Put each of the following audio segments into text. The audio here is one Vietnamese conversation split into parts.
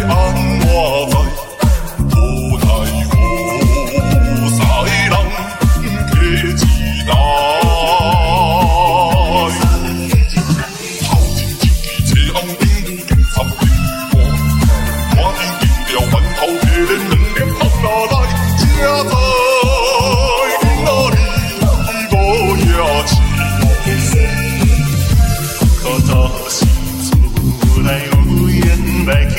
让我。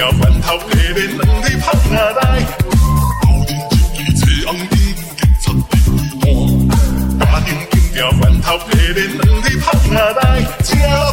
有份頭你便令你拍牙帶。後天接住這恩典，極出的多。打點經有份頭你便令你拍牙帶。